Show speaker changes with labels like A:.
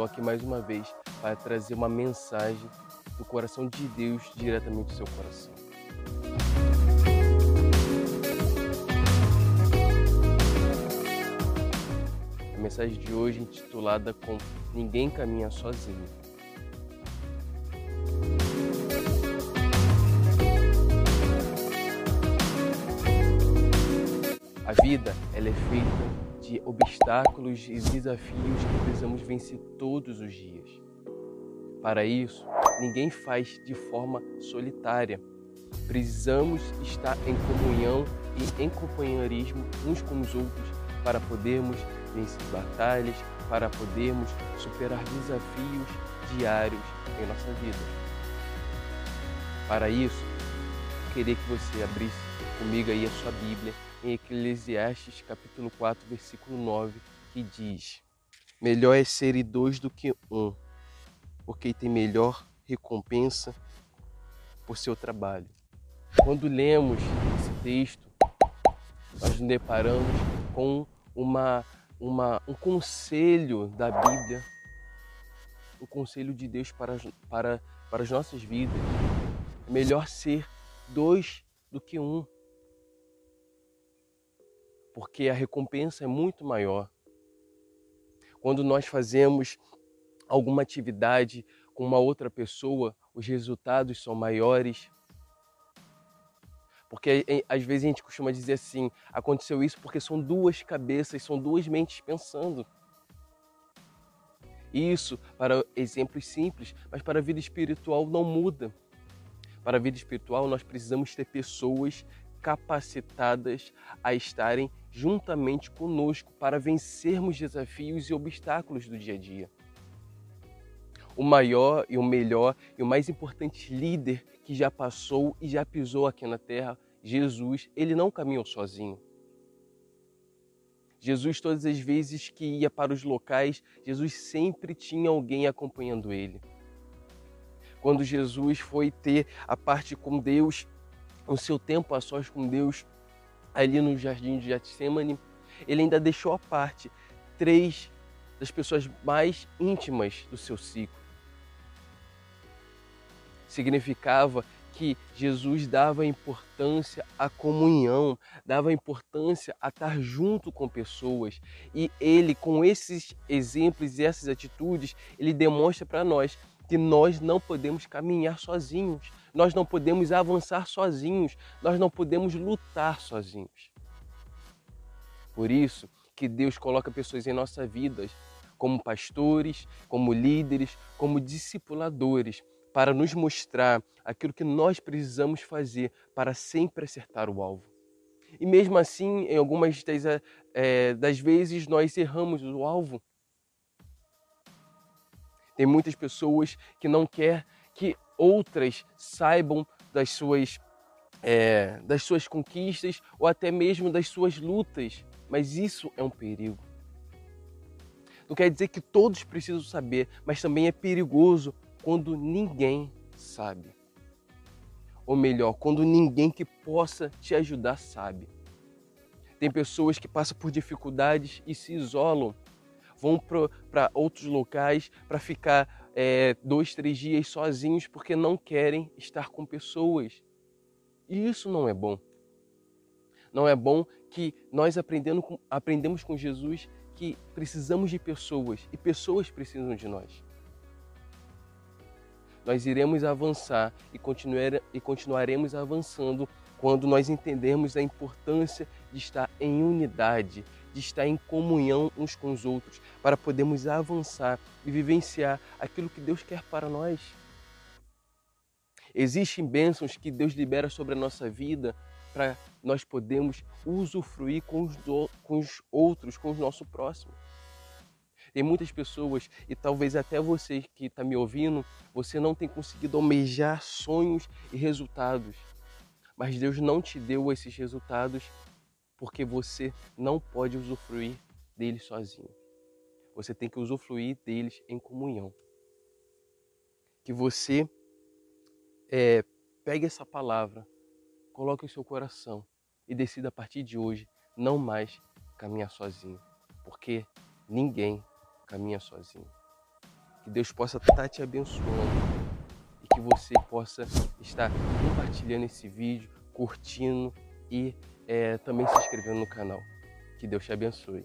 A: estou aqui mais uma vez para trazer uma mensagem do coração de Deus diretamente ao seu coração. A mensagem de hoje é intitulada com Ninguém caminha sozinho. A vida ela é feita de obstáculos e desafios que precisamos vencer todos os dias. Para isso, ninguém faz de forma solitária. Precisamos estar em comunhão e em companheirismo uns com os outros para podermos vencer batalhas, para podermos superar desafios diários em nossa vida. Para isso, queria que você abrisse comigo aí a sua Bíblia em Eclesiastes capítulo 4, versículo 9, que diz: Melhor é ser dois do que um, porque tem melhor recompensa por seu trabalho. Quando lemos esse texto, nós nos deparamos com uma, uma, um conselho da Bíblia, um conselho de Deus para, para, para as nossas vidas. É melhor ser dois do que um porque a recompensa é muito maior. Quando nós fazemos alguma atividade com uma outra pessoa, os resultados são maiores. Porque às vezes a gente costuma dizer assim: aconteceu isso porque são duas cabeças, são duas mentes pensando. Isso para exemplos simples, mas para a vida espiritual não muda. Para a vida espiritual, nós precisamos ter pessoas capacitadas a estarem juntamente conosco para vencermos desafios e obstáculos do dia a dia. O maior e o melhor e o mais importante líder que já passou e já pisou aqui na terra, Jesus, ele não caminhou sozinho. Jesus, todas as vezes que ia para os locais, Jesus sempre tinha alguém acompanhando ele. Quando Jesus foi ter a parte com Deus, o seu tempo a sós com Deus, ali no jardim de Getsemane, ele ainda deixou à parte três das pessoas mais íntimas do seu ciclo. Significava que Jesus dava importância à comunhão, dava importância a estar junto com pessoas. E ele, com esses exemplos e essas atitudes, ele demonstra para nós que nós não podemos caminhar sozinhos, nós não podemos avançar sozinhos, nós não podemos lutar sozinhos. Por isso que Deus coloca pessoas em nossa vida como pastores, como líderes, como discipuladores, para nos mostrar aquilo que nós precisamos fazer para sempre acertar o alvo. E mesmo assim, em algumas das, é, das vezes, nós erramos o alvo. Tem muitas pessoas que não quer que outras saibam das suas, é, das suas conquistas ou até mesmo das suas lutas, mas isso é um perigo. Não quer dizer que todos precisam saber, mas também é perigoso quando ninguém sabe. Ou melhor, quando ninguém que possa te ajudar sabe. Tem pessoas que passam por dificuldades e se isolam, vão para outros locais para ficar é, dois, três dias sozinhos porque não querem estar com pessoas. E isso não é bom. Não é bom que nós aprendendo com, aprendemos com Jesus que precisamos de pessoas e pessoas precisam de nós. Nós iremos avançar e, continuar, e continuaremos avançando quando nós entendermos a importância de estar em unidade, de estar em comunhão uns com os outros, para podermos avançar e vivenciar aquilo que Deus quer para nós. Existem bênçãos que Deus libera sobre a nossa vida para nós podermos usufruir com os, do, com os outros, com o nosso próximo. Tem muitas pessoas, e talvez até você que está me ouvindo, você não tem conseguido almejar sonhos e resultados. Mas Deus não te deu esses resultados porque você não pode usufruir deles sozinho. Você tem que usufruir deles em comunhão. Que você é, pegue essa palavra, coloque em seu coração e decida a partir de hoje não mais caminhar sozinho, porque ninguém caminha sozinho. Que Deus possa estar te abençoando e que você possa estar compartilhando esse vídeo, curtindo e é, também se inscrevendo no canal. Que Deus te abençoe.